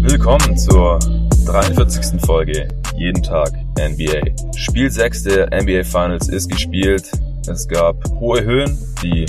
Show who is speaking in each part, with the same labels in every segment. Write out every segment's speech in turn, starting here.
Speaker 1: Willkommen zur 43. Folge Jeden Tag NBA. Spiel 6 der NBA Finals ist gespielt. Es gab hohe Höhen. Die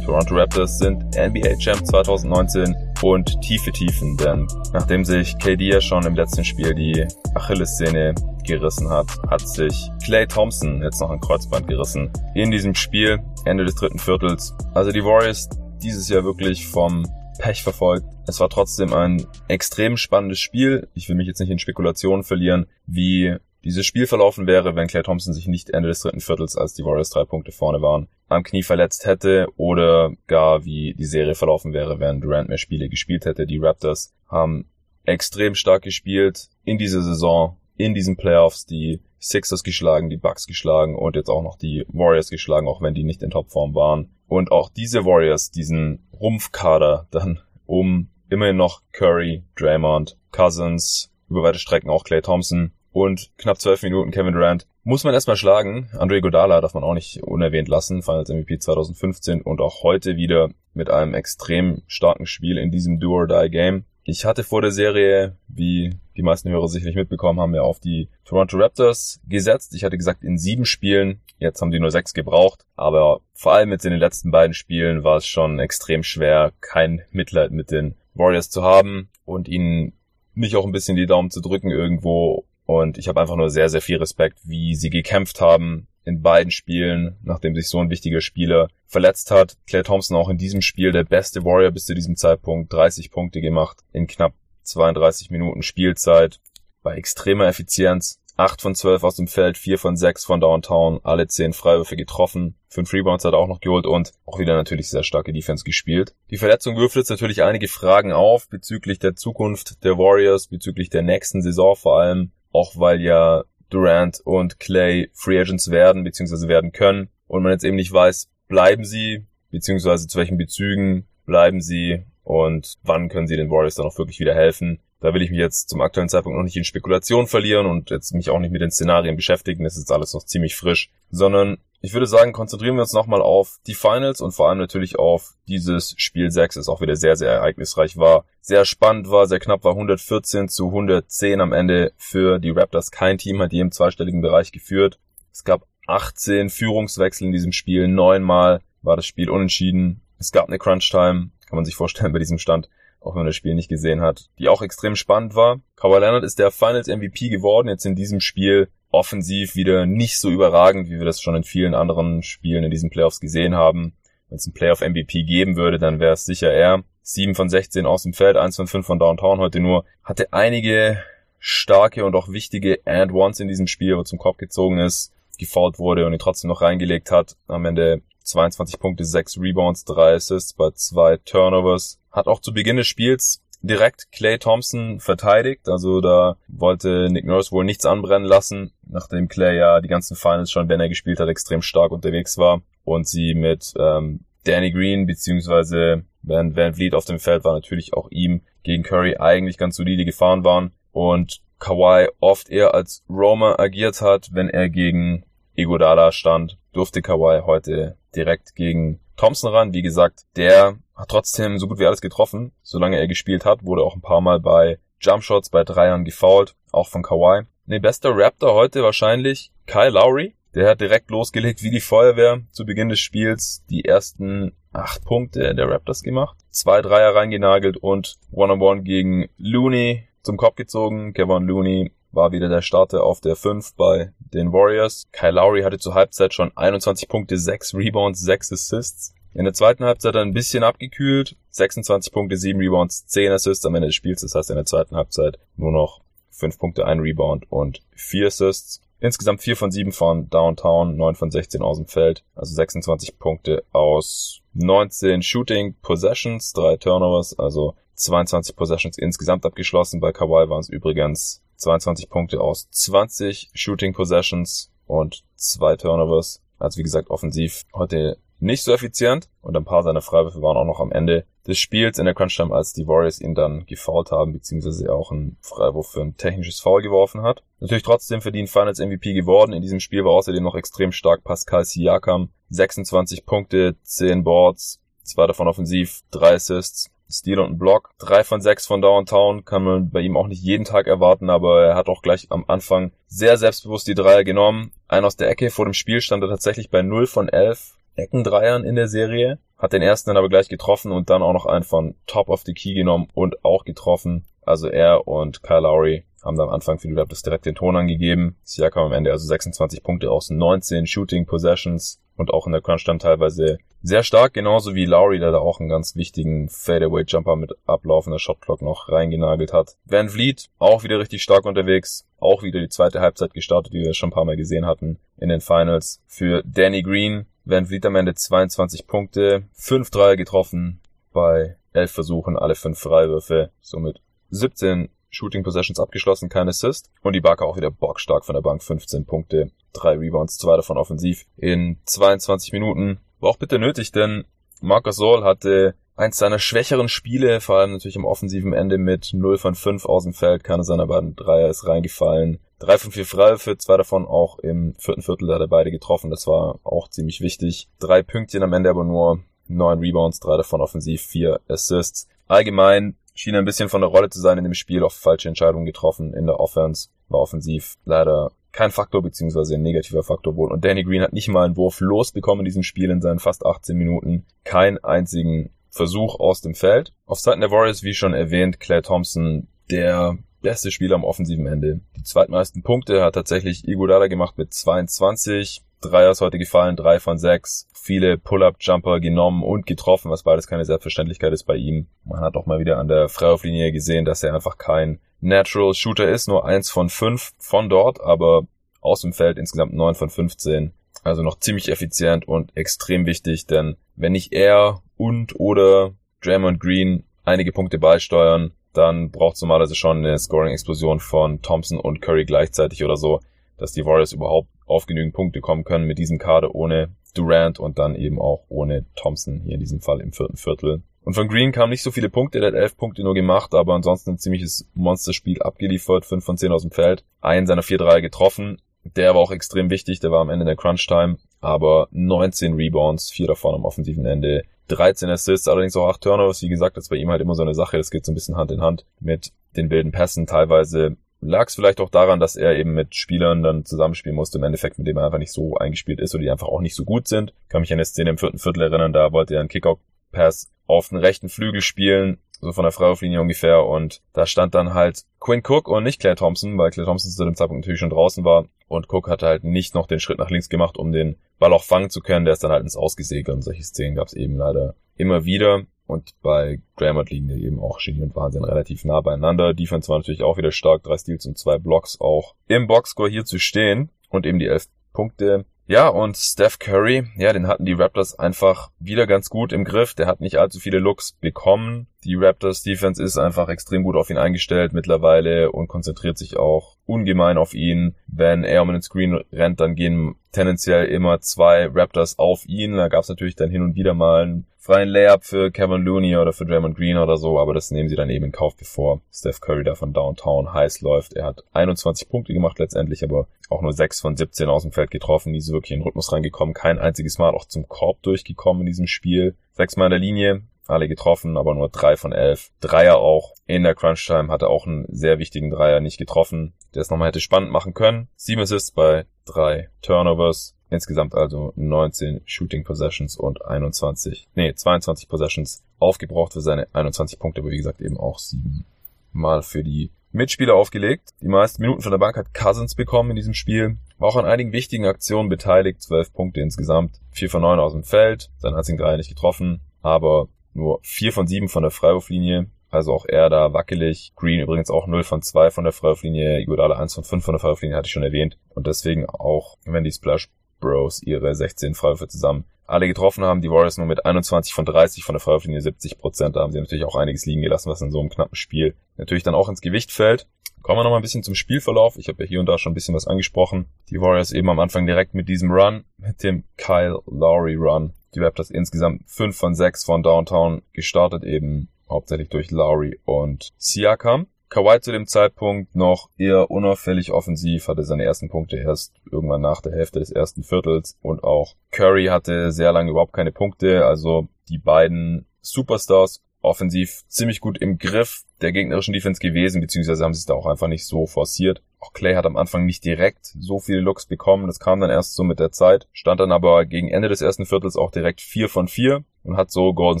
Speaker 1: Toronto Raptors sind NBA Champ 2019 und tiefe Tiefen, denn nachdem sich KD ja schon im letzten Spiel die Achillessehne gerissen hat, hat sich Clay Thompson jetzt noch ein Kreuzband gerissen. In diesem Spiel, Ende des dritten Viertels. Also die Warriors dieses Jahr wirklich vom Pech verfolgt. Es war trotzdem ein extrem spannendes Spiel. Ich will mich jetzt nicht in Spekulationen verlieren, wie dieses Spiel verlaufen wäre, wenn Clay Thompson sich nicht Ende des dritten Viertels, als die Warriors drei Punkte vorne waren, am Knie verletzt hätte oder gar wie die Serie verlaufen wäre, wenn Durant mehr Spiele gespielt hätte. Die Raptors haben extrem stark gespielt in dieser Saison, in diesen Playoffs, die Sixers geschlagen, die Bucks geschlagen und jetzt auch noch die Warriors geschlagen, auch wenn die nicht in Topform waren. Und auch diese Warriors, diesen Rumpfkader dann um immerhin noch Curry, Draymond, Cousins, über weite Strecken auch Clay Thompson und knapp zwölf Minuten Kevin Durant. Muss man erstmal schlagen. Andre Godala darf man auch nicht unerwähnt lassen. Finals MVP 2015 und auch heute wieder mit einem extrem starken Spiel in diesem Do-or-Die-Game. Ich hatte vor der Serie, wie die meisten Hörer sicherlich mitbekommen haben, ja auf die Toronto Raptors gesetzt. Ich hatte gesagt, in sieben Spielen, jetzt haben die nur sechs gebraucht, aber vor allem jetzt in den letzten beiden Spielen war es schon extrem schwer, kein Mitleid mit den Warriors zu haben und ihnen nicht auch ein bisschen die Daumen zu drücken irgendwo und ich habe einfach nur sehr, sehr viel Respekt, wie sie gekämpft haben in beiden Spielen, nachdem sich so ein wichtiger Spieler verletzt hat. Claire Thompson auch in diesem Spiel der beste Warrior bis zu diesem Zeitpunkt, 30 Punkte gemacht in knapp 32 Minuten Spielzeit bei extremer Effizienz. 8 von 12 aus dem Feld, 4 von 6 von Downtown, alle 10 Freiwürfe getroffen, 5 Rebounds hat er auch noch geholt und auch wieder natürlich sehr starke Defense gespielt. Die Verletzung wirft jetzt natürlich einige Fragen auf bezüglich der Zukunft der Warriors, bezüglich der nächsten Saison vor allem auch weil ja Durant und Clay Free Agents werden bzw. werden können und man jetzt eben nicht weiß, bleiben sie bzw. zu welchen Bezügen bleiben sie und wann können sie den Warriors dann auch wirklich wieder helfen. Da will ich mich jetzt zum aktuellen Zeitpunkt noch nicht in Spekulation verlieren und jetzt mich auch nicht mit den Szenarien beschäftigen. Das ist alles noch ziemlich frisch, sondern ich würde sagen, konzentrieren wir uns nochmal auf die Finals und vor allem natürlich auf dieses Spiel 6, das auch wieder sehr, sehr ereignisreich war. Sehr spannend war, sehr knapp war 114 zu 110 am Ende für die Raptors. Kein Team hat je im zweistelligen Bereich geführt. Es gab 18 Führungswechsel in diesem Spiel. Neunmal war das Spiel unentschieden. Es gab eine Crunch-Time, kann man sich vorstellen bei diesem Stand, auch wenn man das Spiel nicht gesehen hat, die auch extrem spannend war. Kawhi Leonard ist der Finals MVP geworden, jetzt in diesem Spiel offensiv wieder nicht so überragend, wie wir das schon in vielen anderen Spielen in diesen Playoffs gesehen haben. Wenn es einen Playoff MVP geben würde, dann wäre es sicher er. 7 von 16 aus dem Feld, 1 von 5 von Downtown heute nur. Hatte einige starke und auch wichtige and ones in diesem Spiel, wo zum Kopf gezogen ist, gefault wurde und ihn trotzdem noch reingelegt hat. Am Ende 22 Punkte, 6 Rebounds, 3 Assists bei 2 Turnovers. Hat auch zu Beginn des Spiels direkt Clay Thompson verteidigt. Also da wollte Nick Nurse wohl nichts anbrennen lassen, nachdem Clay ja die ganzen Finals schon, wenn er gespielt hat, extrem stark unterwegs war und sie mit ähm, Danny Green beziehungsweise Van, Van Vliet auf dem Feld war natürlich auch ihm gegen Curry eigentlich ganz solide gefahren waren und Kawhi oft eher als Roamer agiert hat, wenn er gegen Igodala stand, durfte Kawhi heute direkt gegen Thompson ran. Wie gesagt, der hat trotzdem so gut wie alles getroffen, solange er gespielt hat, wurde auch ein paar Mal bei Jumpshots, bei Dreiern gefoult, auch von Kawhi. Ne, bester Raptor heute wahrscheinlich Kyle Lowry. Der hat direkt losgelegt wie die Feuerwehr zu Beginn des Spiels. Die ersten acht Punkte der Raptors gemacht. Zwei Dreier reingenagelt und One-on-One gegen Looney zum Kopf gezogen. Kevin Looney war wieder der Starter auf der 5 bei den Warriors. Kyle Lowry hatte zur Halbzeit schon 21 Punkte, 6 Rebounds, 6 Assists. In der zweiten Halbzeit ein bisschen abgekühlt. 26 Punkte, 7 Rebounds, 10 Assists am Ende des Spiels. Das heißt in der zweiten Halbzeit nur noch 5 Punkte, 1 Rebound und 4 Assists. Insgesamt 4 von 7 von Downtown, 9 von 16 aus dem Feld. Also 26 Punkte aus 19 Shooting Possessions, 3 Turnovers, also 22 Possessions insgesamt abgeschlossen. Bei Kawhi waren es übrigens 22 Punkte aus 20 Shooting Possessions und 2 Turnovers. Also wie gesagt, offensiv heute nicht so effizient und ein paar seiner Freiwürfe waren auch noch am Ende des Spiels in der Crunch-Time, als die Warriors ihn dann gefoult haben, beziehungsweise auch einen Freiwurf für ein technisches Foul geworfen hat. Natürlich trotzdem verdient Finals MVP geworden. In diesem Spiel war außerdem noch extrem stark Pascal Siakam. 26 Punkte, 10 Boards, zwei davon offensiv, drei Assists, Steal und ein Block. Drei von sechs von Downtown kann man bei ihm auch nicht jeden Tag erwarten, aber er hat auch gleich am Anfang sehr selbstbewusst die Dreier genommen. Ein aus der Ecke vor dem Spiel stand er tatsächlich bei 0 von 11 Eckendreiern in der Serie. Hat den ersten dann aber gleich getroffen und dann auch noch einen von Top of the Key genommen und auch getroffen. Also er und Kyle Lowry haben da am Anfang für die Raptors direkt den Ton angegeben. Siakam am Ende also 26 Punkte aus 19 Shooting Possessions und auch in der Crunch dann teilweise sehr stark, genauso wie Lowry, der da auch einen ganz wichtigen Fadeaway-Jumper mit ablaufender Shotclock noch reingenagelt hat. Van Vliet auch wieder richtig stark unterwegs, auch wieder die zweite Halbzeit gestartet, wie wir schon ein paar Mal gesehen hatten in den Finals. Für Danny Green, Van Vliet am Ende 22 Punkte, 5 Dreier getroffen bei 11 Versuchen, alle 5 Freiwürfe, somit 17 Shooting Possessions abgeschlossen, kein Assist. Und die Barker auch wieder bockstark von der Bank, 15 Punkte, 3 Rebounds, 2 davon offensiv in 22 Minuten. War auch bitte nötig, denn Marcus Saul hatte eins seiner schwächeren Spiele, vor allem natürlich am offensiven Ende mit 0 von 5 aus dem Feld. Keine seiner beiden Dreier ist reingefallen. 3 von 4 Freiwürfe, zwei davon auch im vierten Viertel hat er beide getroffen. Das war auch ziemlich wichtig. Drei Pünktchen am Ende, aber nur neun Rebounds, drei davon offensiv, vier Assists. Allgemein schien ein bisschen von der Rolle zu sein in dem Spiel, auch falsche Entscheidungen getroffen in der Offense, war offensiv leider kein Faktor, beziehungsweise ein negativer Faktor wohl. Und Danny Green hat nicht mal einen Wurf losbekommen in diesem Spiel in seinen fast 18 Minuten. Keinen einzigen Versuch aus dem Feld. Auf Seiten der Warriors, wie schon erwähnt, Claire Thompson, der beste Spieler am offensiven Ende. Die zweitmeisten Punkte hat tatsächlich Iguodala gemacht mit 22. Dreier ist heute gefallen, drei von sechs viele Pull-Up-Jumper genommen und getroffen, was beides keine Selbstverständlichkeit ist bei ihm. Man hat auch mal wieder an der Freiwurflinie gesehen, dass er einfach kein Natural Shooter ist, nur eins von fünf von dort, aber aus dem Feld insgesamt neun von 15. Also noch ziemlich effizient und extrem wichtig, denn wenn nicht er und oder Draymond Green einige Punkte beisteuern, dann braucht es normalerweise schon eine Scoring-Explosion von Thompson und Curry gleichzeitig oder so, dass die Warriors überhaupt auf genügend Punkte kommen können mit diesem Kader ohne Durant und dann eben auch ohne Thompson hier in diesem Fall im vierten Viertel. Und von Green kamen nicht so viele Punkte, der hat elf Punkte nur gemacht, aber ansonsten ein ziemliches Monsterspiel abgeliefert, fünf von zehn aus dem Feld, einen seiner vier Dreier getroffen. Der war auch extrem wichtig, der war am Ende der Crunch-Time, aber 19 Rebounds, vier davon am offensiven Ende, 13 Assists, allerdings auch acht Turnovers, wie gesagt, das ist bei ihm halt immer so eine Sache, das geht so ein bisschen Hand in Hand mit den wilden Pässen, teilweise lag es vielleicht auch daran, dass er eben mit Spielern dann zusammenspielen musste, im Endeffekt, mit dem er einfach nicht so eingespielt ist oder die einfach auch nicht so gut sind. Ich kann mich an eine Szene im vierten Viertel erinnern, da wollte er einen Kickout-Pass auf den rechten Flügel spielen, so von der Freiwurflinie ungefähr, und da stand dann halt Quinn Cook und nicht Claire Thompson, weil Claire Thompson zu dem Zeitpunkt natürlich schon draußen war und Cook hatte halt nicht noch den Schritt nach links gemacht, um den Ball auch fangen zu können, der ist dann halt ins Ausgesegelt und solche Szenen gab es eben leider immer wieder. Und bei Draymond liegen die eben auch Genie und Wahnsinn relativ nah beieinander. Defense war natürlich auch wieder stark, drei Steals und zwei Blocks auch im Boxscore hier zu stehen und eben die elf Punkte. Ja, und Steph Curry, ja, den hatten die Raptors einfach wieder ganz gut im Griff. Der hat nicht allzu viele Looks bekommen. Die Raptors Defense ist einfach extrem gut auf ihn eingestellt mittlerweile und konzentriert sich auch ungemein auf ihn. Wenn er um den Screen rennt, dann gehen tendenziell immer zwei Raptors auf ihn. Da gab es natürlich dann hin und wieder mal einen freien Layup für Kevin Looney oder für Draymond Green oder so, aber das nehmen sie dann eben in Kauf, bevor Steph Curry da von Downtown heiß läuft. Er hat 21 Punkte gemacht letztendlich, aber auch nur 6 von 17 aus dem Feld getroffen, nie so wirklich in den Rhythmus reingekommen, kein einziges Mal auch zum Korb durchgekommen in diesem Spiel. Sechsmal in der Linie, alle getroffen, aber nur drei von elf. Dreier auch. In der Crunch Time hatte auch einen sehr wichtigen Dreier nicht getroffen, der es nochmal hätte spannend machen können. Sieben Assists bei drei Turnovers. Insgesamt also 19 Shooting Possessions und 21, nee, 22 Possessions aufgebraucht für seine 21 Punkte, aber wie gesagt eben auch sieben Mal für die Mitspieler aufgelegt. Die meisten Minuten von der Bank hat Cousins bekommen in diesem Spiel. War auch an einigen wichtigen Aktionen beteiligt. 12 Punkte insgesamt. 4 von 9 aus dem Feld. Sein einzigen Dreier nicht getroffen. Aber nur 4 von 7 von der Freiwurflinie. Also auch er da wackelig. Green übrigens auch 0 von 2 von der Freiwurflinie. Iguodala 1 von 5 von der Freiwurflinie hatte ich schon erwähnt. Und deswegen auch, wenn die Splash Bros ihre 16 Freiwürfe zusammen alle getroffen haben. Die Warriors nur mit 21 von 30 von der Freiwurflinie 70 Prozent. Da haben sie natürlich auch einiges liegen gelassen, was in so einem knappen Spiel natürlich dann auch ins Gewicht fällt. Kommen wir noch mal ein bisschen zum Spielverlauf. Ich habe ja hier und da schon ein bisschen was angesprochen. Die Warriors eben am Anfang direkt mit diesem Run, mit dem Kyle Lowry Run, Die Raptors insgesamt 5 von 6 von Downtown gestartet, eben hauptsächlich durch Lowry und Siakam. Kawhi zu dem Zeitpunkt noch eher unauffällig offensiv, hatte seine ersten Punkte erst irgendwann nach der Hälfte des ersten Viertels und auch Curry hatte sehr lange überhaupt keine Punkte, also die beiden Superstars offensiv ziemlich gut im Griff der gegnerischen Defense gewesen, beziehungsweise haben sie es da auch einfach nicht so forciert. Auch Clay hat am Anfang nicht direkt so viele Looks bekommen, das kam dann erst so mit der Zeit, stand dann aber gegen Ende des ersten Viertels auch direkt 4 von 4 und hat so Golden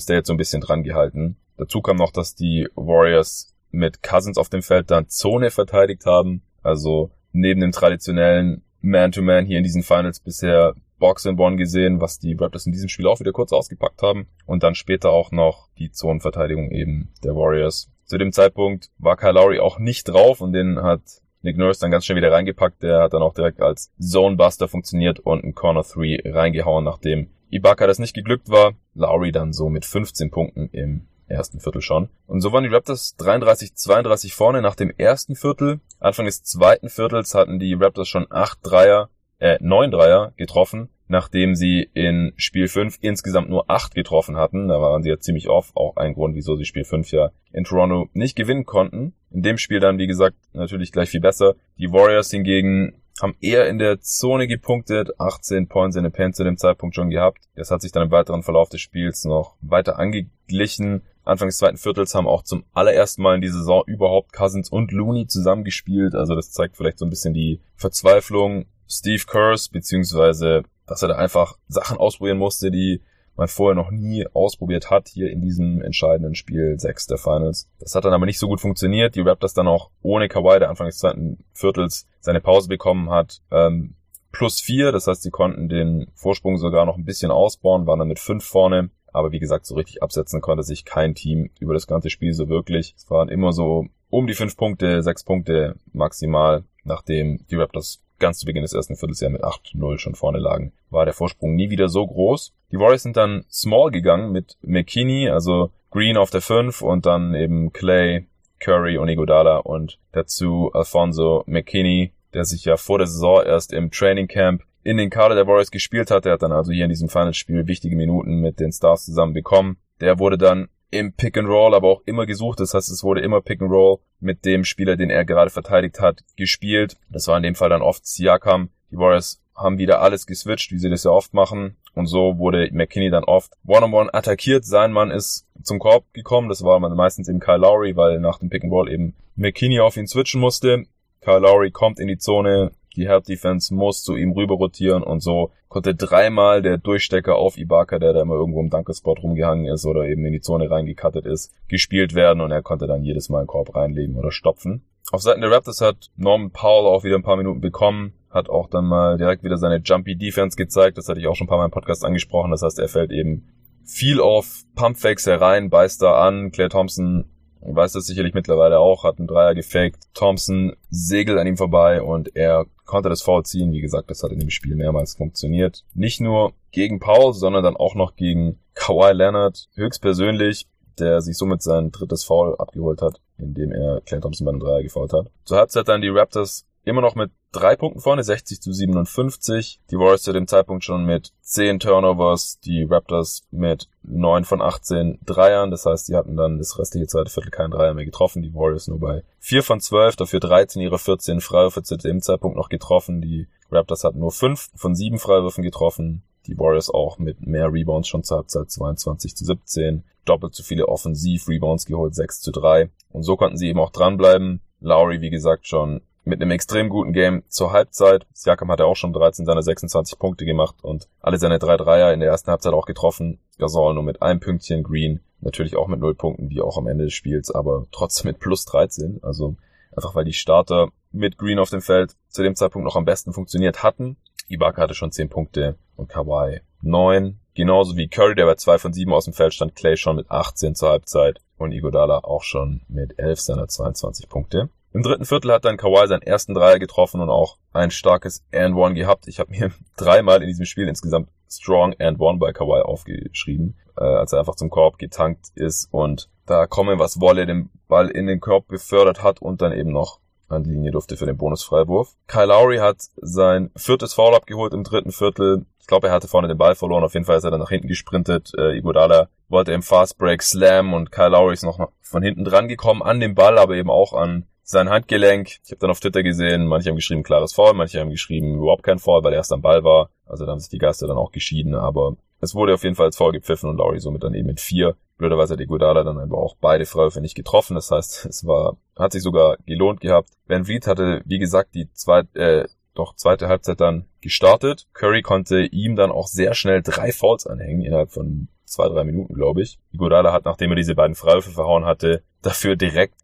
Speaker 1: State so ein bisschen dran gehalten. Dazu kam noch, dass die Warriors mit Cousins auf dem Feld dann Zone verteidigt haben, also neben dem traditionellen Man-to-Man -Man hier in diesen Finals bisher Box in Bonn gesehen, was die Raptors in diesem Spiel auch wieder kurz ausgepackt haben. Und dann später auch noch die Zonenverteidigung eben der Warriors. Zu dem Zeitpunkt war Kyle Lowry auch nicht drauf und den hat Nick Nurse dann ganz schnell wieder reingepackt. Der hat dann auch direkt als Zonebuster funktioniert und ein Corner 3 reingehauen, nachdem Ibaka das nicht geglückt war. Lowry dann so mit 15 Punkten im ersten Viertel schon. Und so waren die Raptors 33-32 vorne nach dem ersten Viertel. Anfang des zweiten Viertels hatten die Raptors schon acht Dreier äh, neun Dreier getroffen, nachdem sie in Spiel 5 insgesamt nur acht getroffen hatten. Da waren sie ja ziemlich off, auch ein Grund, wieso sie Spiel 5 ja in Toronto nicht gewinnen konnten. In dem Spiel dann, wie gesagt, natürlich gleich viel besser. Die Warriors hingegen haben eher in der Zone gepunktet, 18 Points in der Pen zu dem Zeitpunkt schon gehabt. Das hat sich dann im weiteren Verlauf des Spiels noch weiter angeglichen. Anfang des zweiten Viertels haben auch zum allerersten Mal in dieser Saison überhaupt Cousins und Looney zusammengespielt. Also das zeigt vielleicht so ein bisschen die Verzweiflung Steve Kerrs, beziehungsweise, dass er da einfach Sachen ausprobieren musste, die man vorher noch nie ausprobiert hat, hier in diesem entscheidenden Spiel 6 der Finals. Das hat dann aber nicht so gut funktioniert. Die Raptors dann auch ohne Kawhi, der Anfang des zweiten Viertels seine Pause bekommen hat, ähm, plus vier. Das heißt, sie konnten den Vorsprung sogar noch ein bisschen ausbauen, waren dann mit fünf vorne. Aber wie gesagt, so richtig absetzen konnte sich kein Team über das ganze Spiel so wirklich. Es waren immer so um die fünf Punkte, sechs Punkte maximal, nachdem die Raptors ganz zu Beginn des ersten Viertels ja mit 8-0 schon vorne lagen, war der Vorsprung nie wieder so groß. Die Warriors sind dann small gegangen mit McKinney, also Green auf der 5 und dann eben Clay, Curry und Iguodala und dazu Alfonso McKinney, der sich ja vor der Saison erst im Training Camp in den Kader der Warriors gespielt hat. Der hat dann also hier in diesem Finalspiel wichtige Minuten mit den Stars zusammen bekommen. Der wurde dann im Pick and Roll aber auch immer gesucht. Das heißt, es wurde immer Pick and Roll mit dem Spieler, den er gerade verteidigt hat, gespielt. Das war in dem Fall dann oft Siakam. Die Warriors haben wieder alles geswitcht, wie sie das ja oft machen. Und so wurde McKinney dann oft one-on-one -on -one attackiert. Sein Mann ist zum Korb gekommen. Das war meistens eben Kyle Lowry, weil nach dem Pick and Roll eben McKinney auf ihn switchen musste. Kyle Lowry kommt in die Zone, die Help Defense muss zu ihm rüber rotieren und so konnte dreimal der Durchstecker auf Ibaka, der da immer irgendwo im Dankespot rumgehangen ist oder eben in die Zone reingekattet ist, gespielt werden und er konnte dann jedes Mal einen Korb reinlegen oder stopfen. Auf Seiten der Raptors hat Norman Powell auch wieder ein paar Minuten bekommen, hat auch dann mal direkt wieder seine Jumpy Defense gezeigt, das hatte ich auch schon ein paar Mal im Podcast angesprochen, das heißt, er fällt eben viel auf Pumpfakes herein, beißt da an, Claire Thompson weiß das sicherlich mittlerweile auch, hat einen Dreier gefaked. Thompson segelt an ihm vorbei und er konnte das Foul ziehen. Wie gesagt, das hat in dem Spiel mehrmals funktioniert. Nicht nur gegen Paul, sondern dann auch noch gegen Kawhi Leonard höchstpersönlich, der sich somit sein drittes Foul abgeholt hat, indem er Clay Thompson bei einem Dreier gefault hat. Zur Halbzeit dann die Raptors immer noch mit drei Punkten vorne, 60 zu 57. Die Warriors zu dem Zeitpunkt schon mit 10 Turnovers, die Raptors mit 9 von 18 Dreiern. Das heißt, die hatten dann das restliche zweite Viertel keinen Dreier mehr getroffen. Die Warriors nur bei 4 von 12, dafür 13 ihrer 14 Freiwürfe zu dem Zeitpunkt noch getroffen. Die Raptors hatten nur 5 von 7 Freiwürfen getroffen. Die Warriors auch mit mehr Rebounds schon zur Halbzeit 22 zu 17. Doppelt so viele Offensiv-Rebounds geholt, 6 zu 3. Und so konnten sie eben auch dranbleiben. Lowry, wie gesagt, schon mit einem extrem guten Game zur Halbzeit. Siakam hat ja auch schon 13 seiner 26 Punkte gemacht und alle seine drei Dreier in der ersten Halbzeit auch getroffen. Gasol nur mit einem Pünktchen, Green natürlich auch mit null Punkten, wie auch am Ende des Spiels, aber trotzdem mit plus 13. Also einfach weil die Starter mit Green auf dem Feld zu dem Zeitpunkt noch am besten funktioniert hatten. Ibaka hatte schon 10 Punkte und Kawhi 9. Genauso wie Curry, der bei 2 von 7 aus dem Feld stand, Clay schon mit 18 zur Halbzeit und Igodala auch schon mit 11 seiner 22 Punkte. Im dritten Viertel hat dann Kawhi seinen ersten Dreier getroffen und auch ein starkes and One gehabt. Ich habe mir dreimal in diesem Spiel insgesamt Strong and One bei Kawhi aufgeschrieben, äh, als er einfach zum Korb getankt ist und da komme was wolle den Ball in den Korb befördert hat und dann eben noch an die Linie durfte für den Bonusfreiwurf. Kyle Lowry hat sein viertes Foul abgeholt im dritten Viertel. Ich glaube, er hatte vorne den Ball verloren. Auf jeden Fall ist er dann nach hinten gesprintet. Äh, Iguodala wollte im Fast Break Slam und Kyle Lowry ist noch von hinten dran gekommen an den Ball, aber eben auch an sein Handgelenk. Ich habe dann auf Twitter gesehen, manche haben geschrieben klares Foul, manche haben geschrieben überhaupt kein Foul, weil er erst am Ball war. Also da haben sich die Geister dann auch geschieden, aber es wurde auf jeden Fall als Foul gepfiffen und Lowry somit dann eben mit vier. Blöderweise hat Iguodala dann aber auch beide Freiwürfe nicht getroffen. Das heißt, es war, hat sich sogar gelohnt gehabt. Van Vliet hatte, wie gesagt, die zweite, äh, doch zweite Halbzeit dann gestartet. Curry konnte ihm dann auch sehr schnell drei Fouls anhängen innerhalb von zwei, drei Minuten, glaube ich. Iguodala hat, nachdem er diese beiden Freiwürfe verhauen hatte, dafür direkt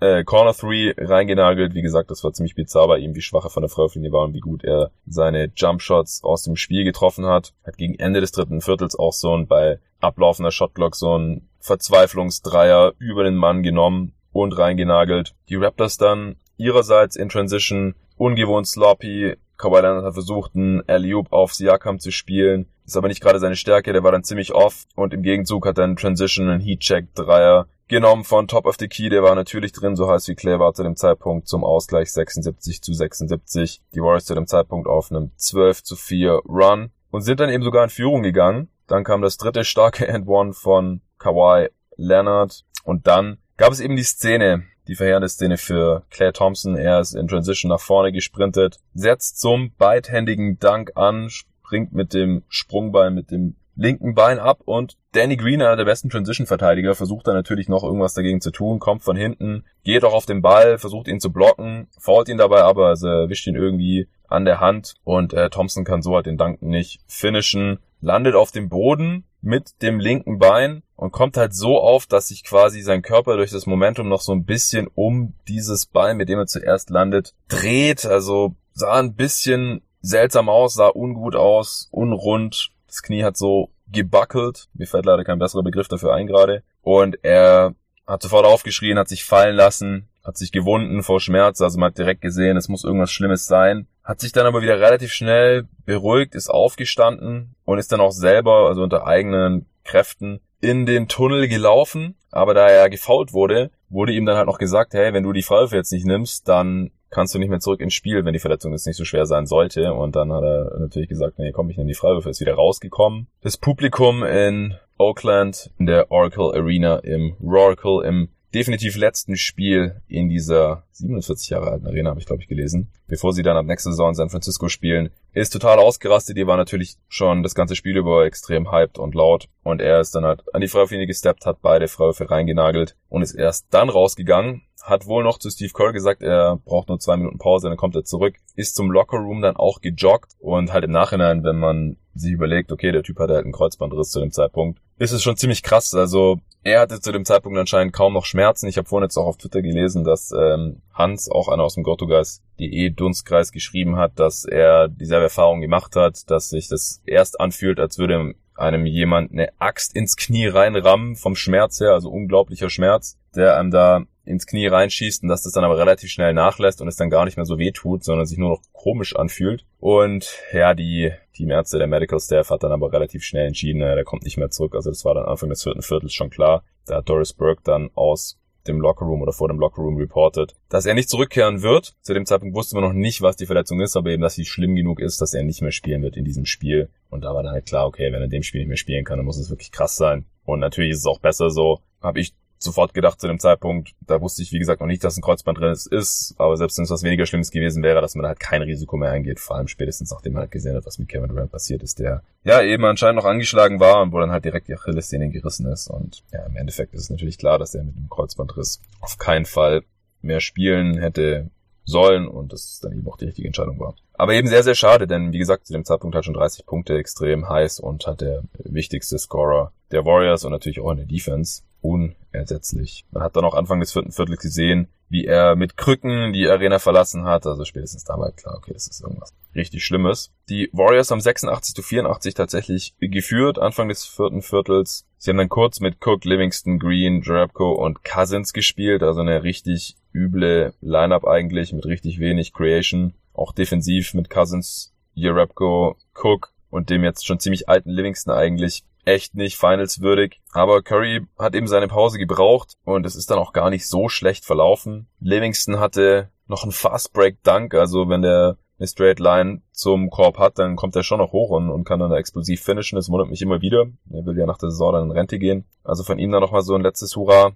Speaker 1: äh, Corner 3 reingenagelt. Wie gesagt, das war ziemlich bizarr bei ihm, wie schwach er von der Freiwurflinie war und wie gut er seine Jumpshots aus dem Spiel getroffen hat. Hat gegen Ende des dritten Viertels auch so ein bei ablaufender Shotglock so ein Verzweiflungsdreier über den Mann genommen und reingenagelt. Die Raptors dann ihrerseits in Transition ungewohnt sloppy. Kawhi Leonard hat versucht, einen Alley-Oop auf Siakam zu spielen. Ist aber nicht gerade seine Stärke, der war dann ziemlich off. Und im Gegenzug hat er einen Transition, einen Heat-Check-Dreier genommen von Top of the Key. Der war natürlich drin, so heiß wie Clay war zu dem Zeitpunkt zum Ausgleich 76 zu 76. Die Warriors zu dem Zeitpunkt auf einem 12 zu 4 Run und sind dann eben sogar in Führung gegangen. Dann kam das dritte starke End-One von Kawhi Leonard. Und dann gab es eben die Szene, die verheerende Szene für Claire Thompson. Er ist in Transition nach vorne gesprintet, setzt zum beidhändigen Dunk an, springt mit dem Sprungbein, mit dem linken Bein ab und Danny Green, einer der besten Transition-Verteidiger, versucht dann natürlich noch irgendwas dagegen zu tun, kommt von hinten, geht auch auf den Ball, versucht ihn zu blocken, fault ihn dabei aber, also erwischt ihn irgendwie an der Hand und äh, Thompson kann so halt den Dank nicht finishen, landet auf dem Boden mit dem linken Bein und kommt halt so auf, dass sich quasi sein Körper durch das Momentum noch so ein bisschen um dieses Bein, mit dem er zuerst landet, dreht. Also sah ein bisschen seltsam aus, sah ungut aus, unrund. Das Knie hat so gebackelt. Mir fällt leider kein besserer Begriff dafür ein gerade. Und er hat sofort aufgeschrien, hat sich fallen lassen, hat sich gewunden vor Schmerz, also man hat direkt gesehen, es muss irgendwas Schlimmes sein. Hat sich dann aber wieder relativ schnell beruhigt, ist aufgestanden und ist dann auch selber, also unter eigenen Kräften, in den Tunnel gelaufen. Aber da er gefault wurde, wurde ihm dann halt noch gesagt, hey, wenn du die Freiwürfe jetzt nicht nimmst, dann kannst du nicht mehr zurück ins Spiel, wenn die Verletzung jetzt nicht so schwer sein sollte. Und dann hat er natürlich gesagt, nee, komm, ich nehme die Freiwürfe, ist wieder rausgekommen. Das Publikum in Oakland, in der Oracle Arena im Roracle, im definitiv letzten Spiel in dieser 47 Jahre alten Arena, habe ich glaube ich gelesen, bevor sie dann ab nächster Saison in San Francisco spielen, ist total ausgerastet. Die war natürlich schon das ganze Spiel über extrem hyped und laut. Und er ist dann halt an die Freiwürfe gesteppt, hat beide Freiwürfe reingenagelt und ist erst dann rausgegangen, hat wohl noch zu Steve Kerr gesagt, er braucht nur zwei Minuten Pause, dann kommt er zurück, ist zum Lockerroom dann auch gejoggt. Und halt im Nachhinein, wenn man sich überlegt, okay, der Typ hatte halt einen Kreuzbandriss zu dem Zeitpunkt, ist es schon ziemlich krass. Also er hatte zu dem Zeitpunkt anscheinend kaum noch Schmerzen. Ich habe vorhin jetzt auch auf Twitter gelesen, dass ähm, Hans, auch einer aus dem Gotogas.de Dunstkreis, geschrieben hat, dass er dieselbe Erfahrung gemacht hat, dass sich das erst anfühlt, als würde einem jemand eine Axt ins Knie reinrammen vom Schmerz her, also unglaublicher Schmerz, der einem da ins Knie reinschießt und dass das dann aber relativ schnell nachlässt und es dann gar nicht mehr so weh tut, sondern sich nur noch komisch anfühlt. Und ja, die Teamärzte, der Medical Staff hat dann aber relativ schnell entschieden, der kommt nicht mehr zurück. Also das war dann Anfang des vierten Viertels schon klar. Da hat Doris Burke dann aus dem Lockerroom oder vor dem Lockerroom reportet, dass er nicht zurückkehren wird. Zu dem Zeitpunkt wusste man noch nicht, was die Verletzung ist, aber eben, dass sie schlimm genug ist, dass er nicht mehr spielen wird in diesem Spiel. Und da war dann halt klar, okay, wenn er in dem Spiel nicht mehr spielen kann, dann muss es wirklich krass sein. Und natürlich ist es auch besser so, habe ich sofort gedacht zu dem Zeitpunkt. Da wusste ich, wie gesagt, noch nicht, dass ein Kreuzband drin ist. Aber selbst wenn es was weniger Schlimmes gewesen wäre, dass man halt kein Risiko mehr eingeht. Vor allem spätestens nachdem man halt gesehen hat, was mit Kevin Durant passiert ist, der ja eben anscheinend noch angeschlagen war und wo dann halt direkt die Achillessehne gerissen ist. Und ja, im Endeffekt ist es natürlich klar, dass er mit einem Kreuzbandriss auf keinen Fall mehr spielen hätte sollen und das dann eben auch die richtige Entscheidung war. Aber eben sehr, sehr schade, denn wie gesagt, zu dem Zeitpunkt hat schon 30 Punkte extrem heiß und hat der wichtigste Scorer der Warriors und natürlich auch in der Defense unersetzlich. Man hat dann auch Anfang des vierten Viertels gesehen, wie er mit Krücken die Arena verlassen hat. Also spätestens da war klar, okay, das ist irgendwas richtig Schlimmes. Die Warriors haben 86 zu 84 tatsächlich geführt, Anfang des vierten Viertels. Sie haben dann kurz mit Cook, Livingston, Green, Jerebko und Cousins gespielt, also eine richtig üble Lineup eigentlich mit richtig wenig Creation. Auch defensiv mit Cousins, Jerebko, Cook und dem jetzt schon ziemlich alten Livingston eigentlich echt nicht finalswürdig. Aber Curry hat eben seine Pause gebraucht und es ist dann auch gar nicht so schlecht verlaufen. Livingston hatte noch einen Fast Break Dunk, also wenn der eine Straight Line zum Korb hat, dann kommt er schon noch hoch und, und kann dann da explosiv finishen. Das wundert mich immer wieder. Er will ja nach der Saison dann in Rente gehen. Also von ihm dann nochmal so ein letztes Hurra.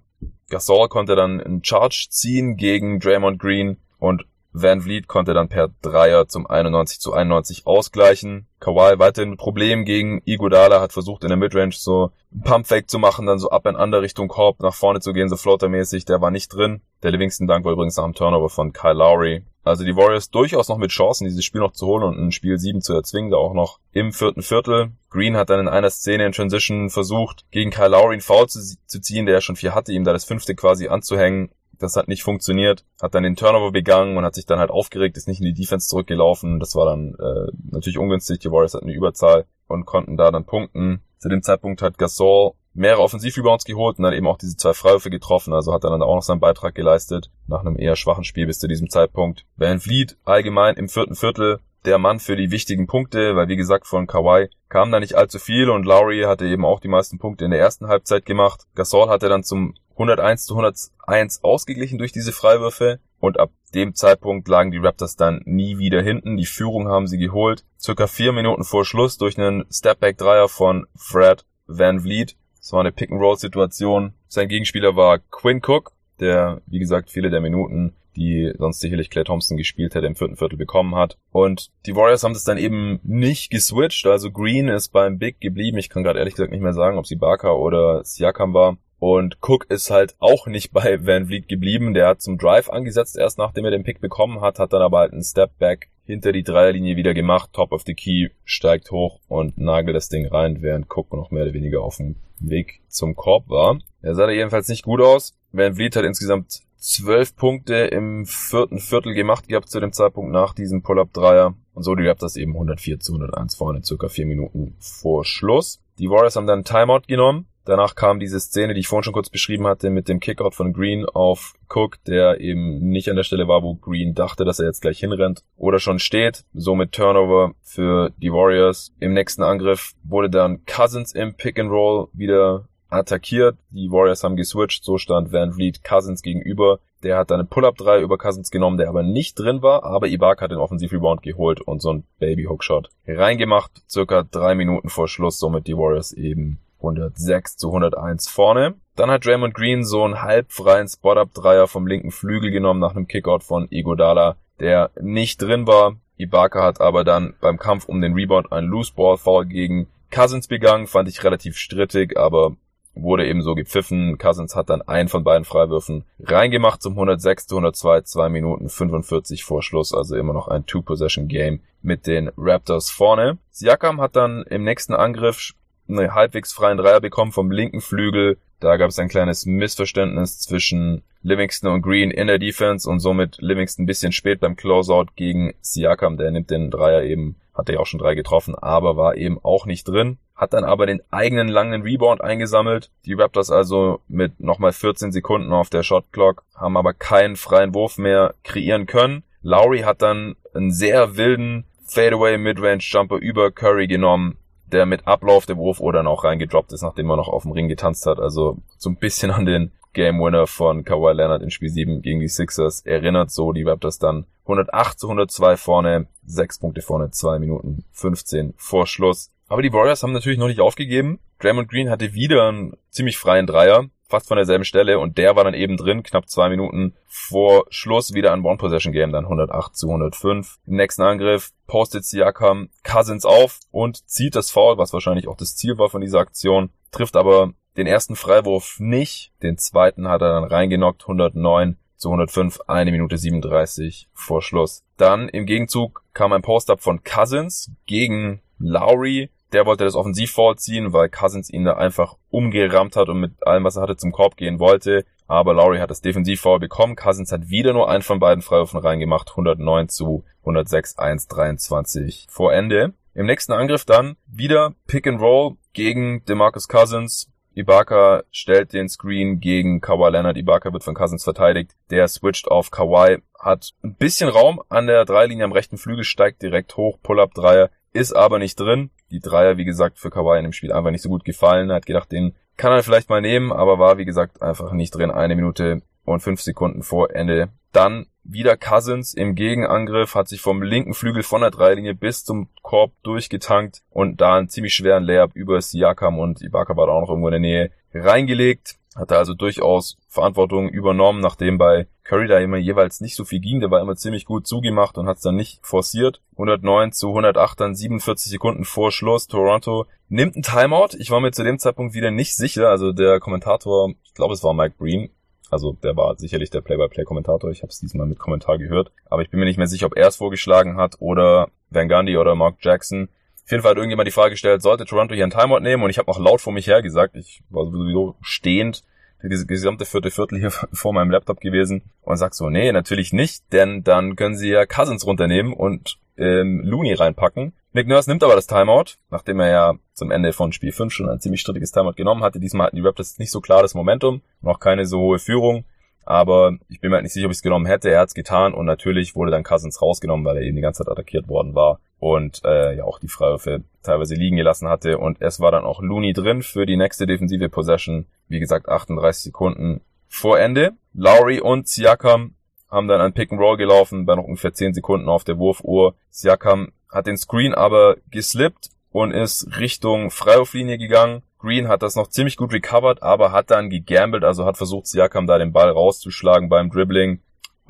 Speaker 1: Gasol konnte dann einen Charge ziehen gegen Draymond Green und Van Vliet konnte dann per Dreier zum 91 zu 91 ausgleichen. Kawhi weiterhin ein Problem gegen Iguodala, hat versucht in der Midrange so ein Pumpfake zu machen, dann so ab in andere Richtung Korb nach vorne zu gehen, so floatermäßig, der war nicht drin. Der Livingston Dank war übrigens nach dem Turnover von Kyle Lowry. Also die Warriors durchaus noch mit Chancen, dieses Spiel noch zu holen und ein Spiel 7 zu erzwingen, da auch noch im vierten Viertel. Green hat dann in einer Szene in Transition versucht, gegen Kyle Lowry einen Foul zu, zu ziehen, der ja schon vier hatte, ihm da das fünfte quasi anzuhängen. Das hat nicht funktioniert, hat dann den Turnover begangen und hat sich dann halt aufgeregt, ist nicht in die Defense zurückgelaufen. Das war dann äh, natürlich ungünstig. Die Warriors hatten eine Überzahl und konnten da dann punkten. Zu dem Zeitpunkt hat Gasol mehrere Offensivrebounds geholt und dann eben auch diese zwei Freiwürfe getroffen. Also hat er dann auch noch seinen Beitrag geleistet nach einem eher schwachen Spiel bis zu diesem Zeitpunkt. Van Vliet allgemein im vierten Viertel der Mann für die wichtigen Punkte, weil wie gesagt von Kawhi kam da nicht allzu viel und Lowry hatte eben auch die meisten Punkte in der ersten Halbzeit gemacht. Gasol hatte dann zum 101 zu 101 ausgeglichen durch diese Freiwürfe und ab dem Zeitpunkt lagen die Raptors dann nie wieder hinten. Die Führung haben sie geholt. Circa vier Minuten vor Schluss durch einen Stepback-Dreier von Fred Van Vliet. Das war eine Pick-and-Roll-Situation. Sein Gegenspieler war Quinn Cook, der, wie gesagt, viele der Minuten, die sonst sicherlich Clay Thompson gespielt hätte, im vierten Viertel bekommen hat. Und die Warriors haben das dann eben nicht geswitcht. Also Green ist beim Big geblieben. Ich kann gerade ehrlich gesagt nicht mehr sagen, ob sie Barker oder Siakam war. Und Cook ist halt auch nicht bei Van Vliet geblieben. Der hat zum Drive angesetzt, erst nachdem er den Pick bekommen hat, hat dann aber halt einen Step Back hinter die Dreierlinie wieder gemacht, top of the key, steigt hoch und nagelt das Ding rein, während Cook noch mehr oder weniger auf dem Weg zum Korb war. Er sah da jedenfalls nicht gut aus. Van Vliet hat insgesamt zwölf Punkte im vierten Viertel gemacht gehabt zu dem Zeitpunkt nach diesem Pull-Up-Dreier. Und so, gab das eben 104 zu 101 vorne, circa vier Minuten vor Schluss. Die Warriors haben dann Timeout genommen Danach kam diese Szene, die ich vorhin schon kurz beschrieben hatte, mit dem Kickout von Green auf Cook, der eben nicht an der Stelle war, wo Green dachte, dass er jetzt gleich hinrennt oder schon steht. Somit Turnover für die Warriors. Im nächsten Angriff wurde dann Cousins im Pick and Roll wieder attackiert. Die Warriors haben geswitcht, so stand Van Vliet Cousins gegenüber. Der hat dann einen Pull-Up 3 über Cousins genommen, der aber nicht drin war, aber Ibaka hat den Offensiv-Rebound geholt und so ein Baby-Hookshot reingemacht, circa drei Minuten vor Schluss, somit die Warriors eben 106 zu 101 vorne. Dann hat Draymond Green so einen halbfreien Spot-Up-Dreier vom linken Flügel genommen nach einem Kickout von Igodala, der nicht drin war. Ibaka hat aber dann beim Kampf um den Rebound einen Loose-Ball-Foul gegen Cousins begangen, fand ich relativ strittig, aber wurde eben so gepfiffen. Cousins hat dann einen von beiden Freiwürfen reingemacht zum 106 zu 102, 2 Minuten 45 vor Schluss, also immer noch ein Two-Possession-Game mit den Raptors vorne. Siakam hat dann im nächsten Angriff einen halbwegs freien Dreier bekommen vom linken Flügel. Da gab es ein kleines Missverständnis zwischen Livingston und Green in der Defense und somit Livingston ein bisschen spät beim Closeout gegen Siakam. Der nimmt den Dreier eben, hatte ja auch schon drei getroffen, aber war eben auch nicht drin. Hat dann aber den eigenen langen Rebound eingesammelt. Die Raptors also mit nochmal 14 Sekunden auf der Shotclock, haben aber keinen freien Wurf mehr kreieren können. Lowry hat dann einen sehr wilden Fadeaway Midrange Jumper über Curry genommen, der mit Ablauf der Wurf oder auch reingedroppt ist, nachdem er noch auf dem Ring getanzt hat. Also so ein bisschen an den Game Winner von Kawhi Leonard in Spiel 7 gegen die Sixers erinnert so die Raptors dann 108 zu 102 vorne, 6 Punkte vorne, 2 Minuten 15 vor Schluss. Aber die Warriors haben natürlich noch nicht aufgegeben. Draymond Green hatte wieder einen ziemlich freien Dreier, fast von derselben Stelle und der war dann eben drin, knapp zwei Minuten vor Schluss wieder ein One-Possession-Game, dann 108 zu 105. Im nächsten Angriff postet Siakam Cousins auf und zieht das Foul, was wahrscheinlich auch das Ziel war von dieser Aktion, trifft aber den ersten Freiwurf nicht, den zweiten hat er dann reingenockt, 109 zu 105, eine Minute 37 vor Schluss. Dann im Gegenzug kam ein Post-Up von Cousins gegen Lowry, der wollte das offensiv vorziehen, weil Cousins ihn da einfach umgerammt hat und mit allem, was er hatte, zum Korb gehen wollte. Aber Lowry hat das defensiv Foul bekommen. Cousins hat wieder nur einen von beiden Freiwürfen reingemacht. 109 zu 106, 1, 23 vor Ende. Im nächsten Angriff dann wieder Pick and Roll gegen DeMarcus Cousins. Ibaka stellt den Screen gegen Kawhi Leonard. Ibaka wird von Cousins verteidigt. Der switcht auf Kawhi, hat ein bisschen Raum an der Dreilinie am rechten Flügel, steigt direkt hoch, Pull-Up-Dreier, ist aber nicht drin die Dreier, wie gesagt, für Kawhi in dem Spiel einfach nicht so gut gefallen. Er hat gedacht, den kann er vielleicht mal nehmen, aber war, wie gesagt, einfach nicht drin. Eine Minute und fünf Sekunden vor Ende. Dann wieder Cousins im Gegenangriff, hat sich vom linken Flügel von der Dreilinie bis zum Korb durchgetankt und da einen ziemlich schweren Layup über Siakam und Ibaka war da auch noch irgendwo in der Nähe reingelegt. Hat er also durchaus Verantwortung übernommen, nachdem bei Curry da immer jeweils nicht so viel ging. Der war immer ziemlich gut zugemacht und hat es dann nicht forciert. 109 zu 108 dann 47 Sekunden vor Schluss. Toronto nimmt ein Timeout. Ich war mir zu dem Zeitpunkt wieder nicht sicher. Also der Kommentator, ich glaube es war Mike Breen, also der war sicherlich der Play-by-Play-Kommentator. Ich habe es diesmal mit Kommentar gehört. Aber ich bin mir nicht mehr sicher, ob er es vorgeschlagen hat oder Van Gundy oder Mark Jackson. Auf jeden Fall hat irgendjemand die Frage gestellt, sollte Toronto hier einen Timeout nehmen? Und ich habe noch laut vor mich her gesagt, ich war sowieso stehend, diese gesamte vierte Viertel hier vor meinem Laptop gewesen und sag so, nee, natürlich nicht, denn dann können sie ja Cousins runternehmen und ähm, Looney reinpacken. Nick Nurse nimmt aber das Timeout, nachdem er ja zum Ende von Spiel 5 schon ein ziemlich strittiges Timeout genommen hatte. Diesmal hatten die Raptors nicht so klar das Momentum, noch keine so hohe Führung. Aber ich bin mir halt nicht sicher, ob ich es genommen hätte. Er hat es getan und natürlich wurde dann Cousins rausgenommen, weil er eben die ganze Zeit attackiert worden war und äh, ja auch die Freiwürfe teilweise liegen gelassen hatte. Und es war dann auch Looney drin für die nächste defensive Possession. Wie gesagt, 38 Sekunden vor Ende. Lowry und Siakam haben dann ein Pick and Roll gelaufen, bei noch ungefähr 10 Sekunden auf der Wurfuhr. Siakam hat den Screen aber geslippt und ist Richtung Freiwurflinie gegangen. Green hat das noch ziemlich gut recovered, aber hat dann gegambelt, also hat versucht, Siakam da den Ball rauszuschlagen beim Dribbling.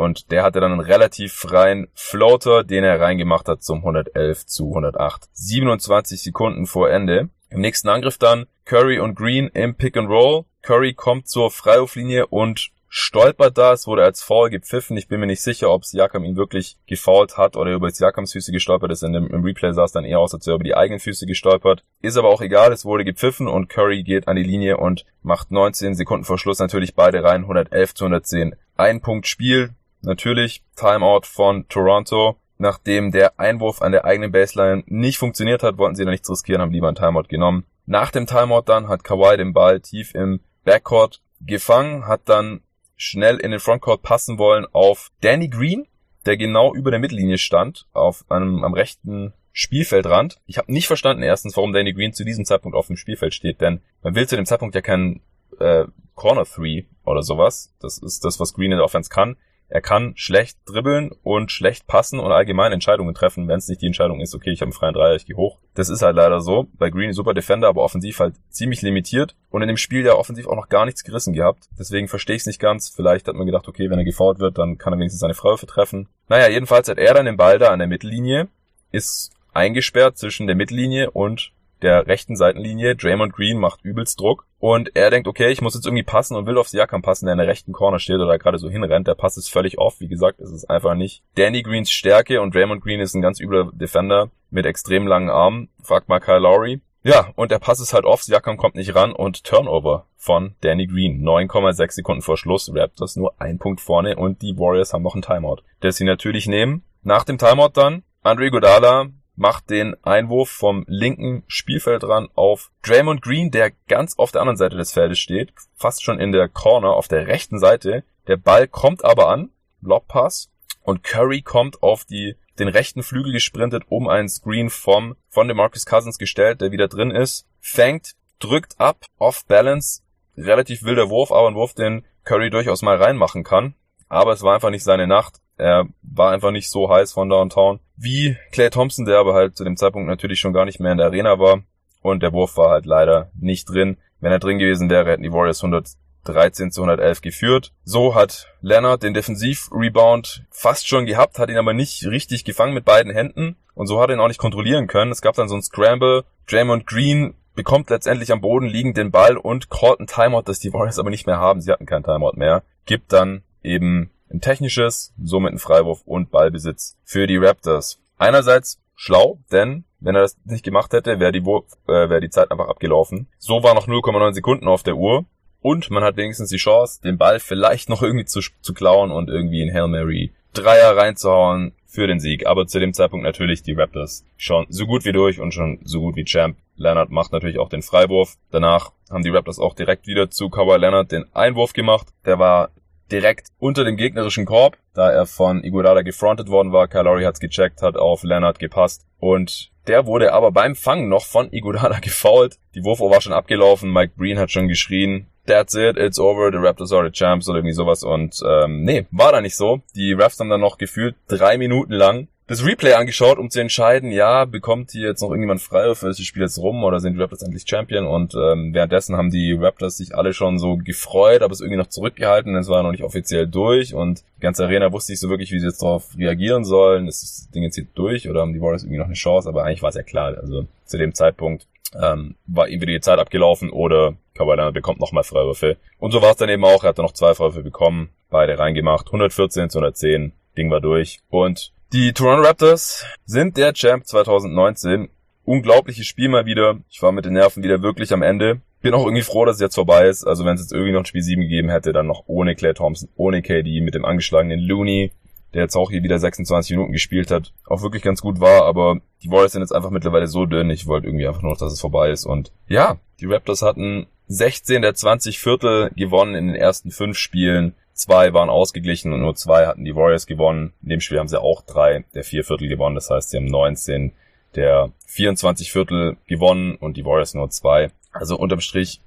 Speaker 1: Und der hatte dann einen relativ freien Floater, den er reingemacht hat zum 111 zu 108. 27 Sekunden vor Ende. Im nächsten Angriff dann Curry und Green im Pick and Roll. Curry kommt zur Freiwurflinie und stolpert da. Es wurde als Foul gepfiffen. Ich bin mir nicht sicher, ob Siakam ihn wirklich gefoult hat oder über Siakams Füße gestolpert ist. In dem, Im Replay sah es dann eher aus, als wäre er über die eigenen Füße gestolpert. Ist aber auch egal. Es wurde gepfiffen und Curry geht an die Linie und macht 19 Sekunden vor Schluss natürlich beide rein. 111 zu 110. Ein Punkt Spiel. Natürlich Timeout von Toronto. Nachdem der Einwurf an der eigenen Baseline nicht funktioniert hat, wollten sie da nichts riskieren, haben lieber einen Timeout genommen. Nach dem Timeout dann hat Kawhi den Ball tief im Backcourt gefangen, hat dann schnell in den Frontcourt passen wollen auf Danny Green, der genau über der Mittellinie stand, auf einem am rechten Spielfeldrand. Ich habe nicht verstanden erstens, warum Danny Green zu diesem Zeitpunkt auf dem Spielfeld steht, denn man will zu dem Zeitpunkt ja keinen äh, Corner Three oder sowas. Das ist das, was Green in der Offense kann. Er kann schlecht dribbeln und schlecht passen und allgemein Entscheidungen treffen, wenn es nicht die Entscheidung ist, okay, ich habe einen freien Dreier, ich gehe hoch. Das ist halt leider so. Bei Green super Defender, aber offensiv halt ziemlich limitiert und in dem Spiel ja offensiv auch noch gar nichts gerissen gehabt. Deswegen verstehe ich es nicht ganz. Vielleicht hat man gedacht, okay, wenn er gefault wird, dann kann er wenigstens seine Freiwürfe treffen. Naja, jedenfalls hat er dann den Ball da an der Mittellinie, ist eingesperrt zwischen der Mittellinie und der rechten Seitenlinie. Draymond Green macht übelst Druck. Und er denkt, okay, ich muss jetzt irgendwie passen und will auf Siakam passen, der in der rechten Corner steht oder gerade so hinrennt. Der Pass ist völlig off. Wie gesagt, es ist einfach nicht Danny Greens Stärke und Draymond Green ist ein ganz übler Defender mit extrem langen Armen. Fragt mal Kyle Lowry. Ja, und der Pass ist halt off, Siakam kommt nicht ran und Turnover von Danny Green. 9,6 Sekunden vor Schluss, Raptors nur ein Punkt vorne und die Warriors haben noch einen Timeout, der sie natürlich nehmen. Nach dem Timeout dann, Andre Godala macht den Einwurf vom linken Spielfeldrand auf Draymond Green, der ganz auf der anderen Seite des Feldes steht, fast schon in der Corner auf der rechten Seite. Der Ball kommt aber an, Lobpass, und Curry kommt auf die den rechten Flügel gesprintet, um einen Screen vom von dem Marcus Cousins gestellt, der wieder drin ist, fängt, drückt ab, off balance, relativ wilder Wurf, aber ein Wurf, den Curry durchaus mal reinmachen kann. Aber es war einfach nicht seine Nacht. Er war einfach nicht so heiß von Downtown wie Clay Thompson, der aber halt zu dem Zeitpunkt natürlich schon gar nicht mehr in der Arena war. Und der Wurf war halt leider nicht drin. Wenn er drin gewesen wäre, hätten die Warriors 113 zu 111 geführt. So hat Leonard den Defensiv-Rebound fast schon gehabt, hat ihn aber nicht richtig gefangen mit beiden Händen. Und so hat er ihn auch nicht kontrollieren können. Es gab dann so ein Scramble. Draymond Green bekommt letztendlich am Boden liegend den Ball und callt ein Timeout, das die Warriors aber nicht mehr haben. Sie hatten kein Timeout mehr. Gibt dann eben ein technisches, somit ein Freiwurf und Ballbesitz für die Raptors. Einerseits schlau, denn wenn er das nicht gemacht hätte, wäre die, äh, wär die Zeit einfach abgelaufen. So war noch 0,9 Sekunden auf der Uhr. Und man hat wenigstens die Chance, den Ball vielleicht noch irgendwie zu, zu klauen und irgendwie in Hail Mary Dreier reinzuhauen für den Sieg. Aber zu dem Zeitpunkt natürlich die Raptors schon so gut wie durch und schon so gut wie Champ. Leonard macht natürlich auch den Freiwurf. Danach haben die Raptors auch direkt wieder zu Kawhi Leonard den Einwurf gemacht. Der war direkt unter dem gegnerischen Korb, da er von Iguodala gefrontet worden war. Kyle hat's gecheckt, hat auf Leonard gepasst und der wurde aber beim Fangen noch von Iguodala gefoult. Die Wurfuhr war schon abgelaufen, Mike Breen hat schon geschrien, that's it, it's over, the Raptors are the champs oder irgendwie sowas und ähm, nee, war da nicht so. Die Refs haben dann noch gefühlt drei Minuten lang das Replay angeschaut, um zu entscheiden, ja, bekommt hier jetzt noch irgendjemand Freiwürfe, ist das Spiel jetzt rum oder sind die Raptors endlich Champion? Und ähm, währenddessen haben die Raptors sich alle schon so gefreut, aber es irgendwie noch zurückgehalten, es war noch nicht offiziell durch und die ganze Arena wusste nicht so wirklich, wie sie jetzt darauf reagieren sollen. Ist das Ding jetzt hier durch oder haben die Warriors irgendwie noch eine Chance? Aber eigentlich war es ja klar, also zu dem Zeitpunkt ähm, war entweder die Zeit abgelaufen oder Kawhi Leonard bekommt nochmal Freiwürfe. Und so war es dann eben auch, er hat dann noch zwei Freiwürfe bekommen, beide reingemacht, 114 zu 110, Ding war durch und die Toronto Raptors sind der Champ 2019. Unglaubliches Spiel mal wieder. Ich war mit den Nerven wieder wirklich am Ende. Bin auch irgendwie froh, dass es jetzt vorbei ist. Also wenn es jetzt irgendwie noch ein Spiel 7 gegeben hätte, dann noch ohne Clay Thompson, ohne KD, mit dem angeschlagenen Looney, der jetzt auch hier wieder 26 Minuten gespielt hat, auch wirklich ganz gut war, aber die Warriors sind jetzt einfach mittlerweile so dünn. Ich wollte irgendwie einfach nur, dass es vorbei ist. Und ja, die Raptors hatten 16 der 20 Viertel gewonnen in den ersten fünf Spielen. Zwei waren ausgeglichen und nur zwei hatten die Warriors gewonnen. In dem Spiel haben sie auch drei der vier Viertel gewonnen. Das heißt, sie haben 19 der 24 Viertel gewonnen und die Warriors nur zwei. Also unterm Strich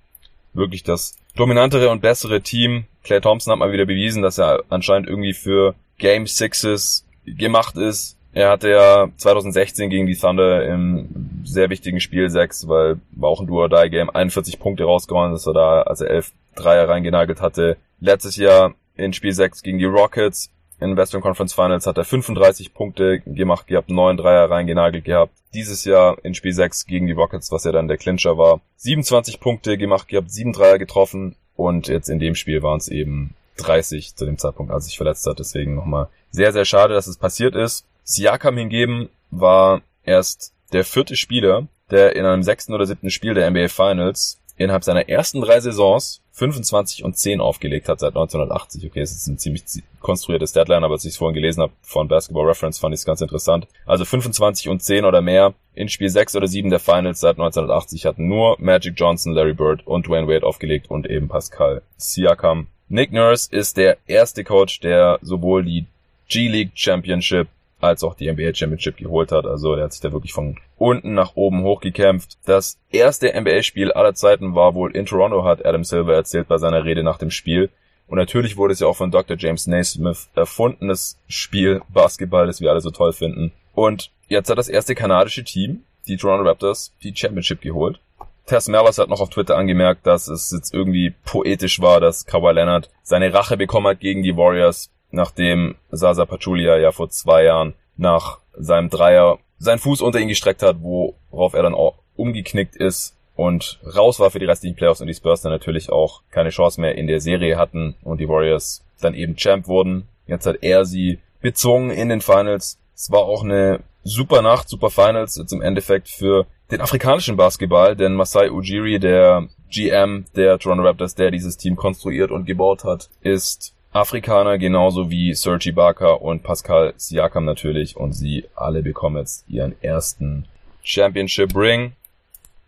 Speaker 1: wirklich das dominantere und bessere Team. Clay Thompson hat mal wieder bewiesen, dass er anscheinend irgendwie für Game Sixes gemacht ist. Er hatte ja 2016 gegen die Thunder im sehr wichtigen Spiel 6, weil war auch ein Do-or-Die-Game, 41 Punkte rausgehauen, das war da, als er 11 Dreier reingenagelt hatte. Letztes Jahr in Spiel 6 gegen die Rockets. In Western Conference Finals hat er 35 Punkte gemacht gehabt, 9 Dreier reingenagelt gehabt. Dieses Jahr in Spiel 6 gegen die Rockets, was ja dann der Clincher war, 27 Punkte gemacht gehabt, 7 Dreier getroffen und jetzt in dem Spiel waren es eben 30 zu dem Zeitpunkt, als sich verletzt hat. Deswegen nochmal sehr, sehr schade, dass es passiert ist. Siakam hingegen war erst der vierte Spieler, der in einem sechsten oder siebten Spiel der NBA Finals innerhalb seiner ersten drei Saisons 25 und 10 aufgelegt hat seit 1980. Okay, es ist ein ziemlich konstruiertes Deadline, aber als ich es vorhin gelesen habe von Basketball Reference, fand ich es ganz interessant. Also 25 und 10 oder mehr in Spiel 6 oder 7 der Finals seit 1980 hatten nur Magic Johnson, Larry Bird und Dwayne Wade aufgelegt und eben Pascal Siakam. Nick Nurse ist der erste Coach, der sowohl die G-League Championship als auch die NBA Championship geholt hat. Also der hat sich da wirklich von unten nach oben hochgekämpft. Das erste NBA-Spiel aller Zeiten war wohl in Toronto, hat Adam Silver erzählt bei seiner Rede nach dem Spiel. Und natürlich wurde es ja auch von Dr. James Naismith erfundenes Spiel Basketball, das wir alle so toll finden. Und jetzt hat das erste kanadische Team, die Toronto Raptors, die Championship geholt. Tess Merlas hat noch auf Twitter angemerkt, dass es jetzt irgendwie poetisch war, dass Kawhi Leonard seine Rache bekommen hat gegen die Warriors nachdem Sasa Pachulia ja vor zwei Jahren nach seinem Dreier seinen Fuß unter ihn gestreckt hat, worauf er dann auch umgeknickt ist und raus war für die restlichen Playoffs und die Spurs dann natürlich auch keine Chance mehr in der Serie hatten und die Warriors dann eben Champ wurden. Jetzt hat er sie bezwungen in den Finals. Es war auch eine super Nacht, super Finals im Endeffekt für den afrikanischen Basketball, denn Masai Ujiri, der GM der Toronto Raptors, der dieses Team konstruiert und gebaut hat, ist Afrikaner, genauso wie Sergi Barker und Pascal Siakam natürlich. Und sie alle bekommen jetzt ihren ersten Championship Ring.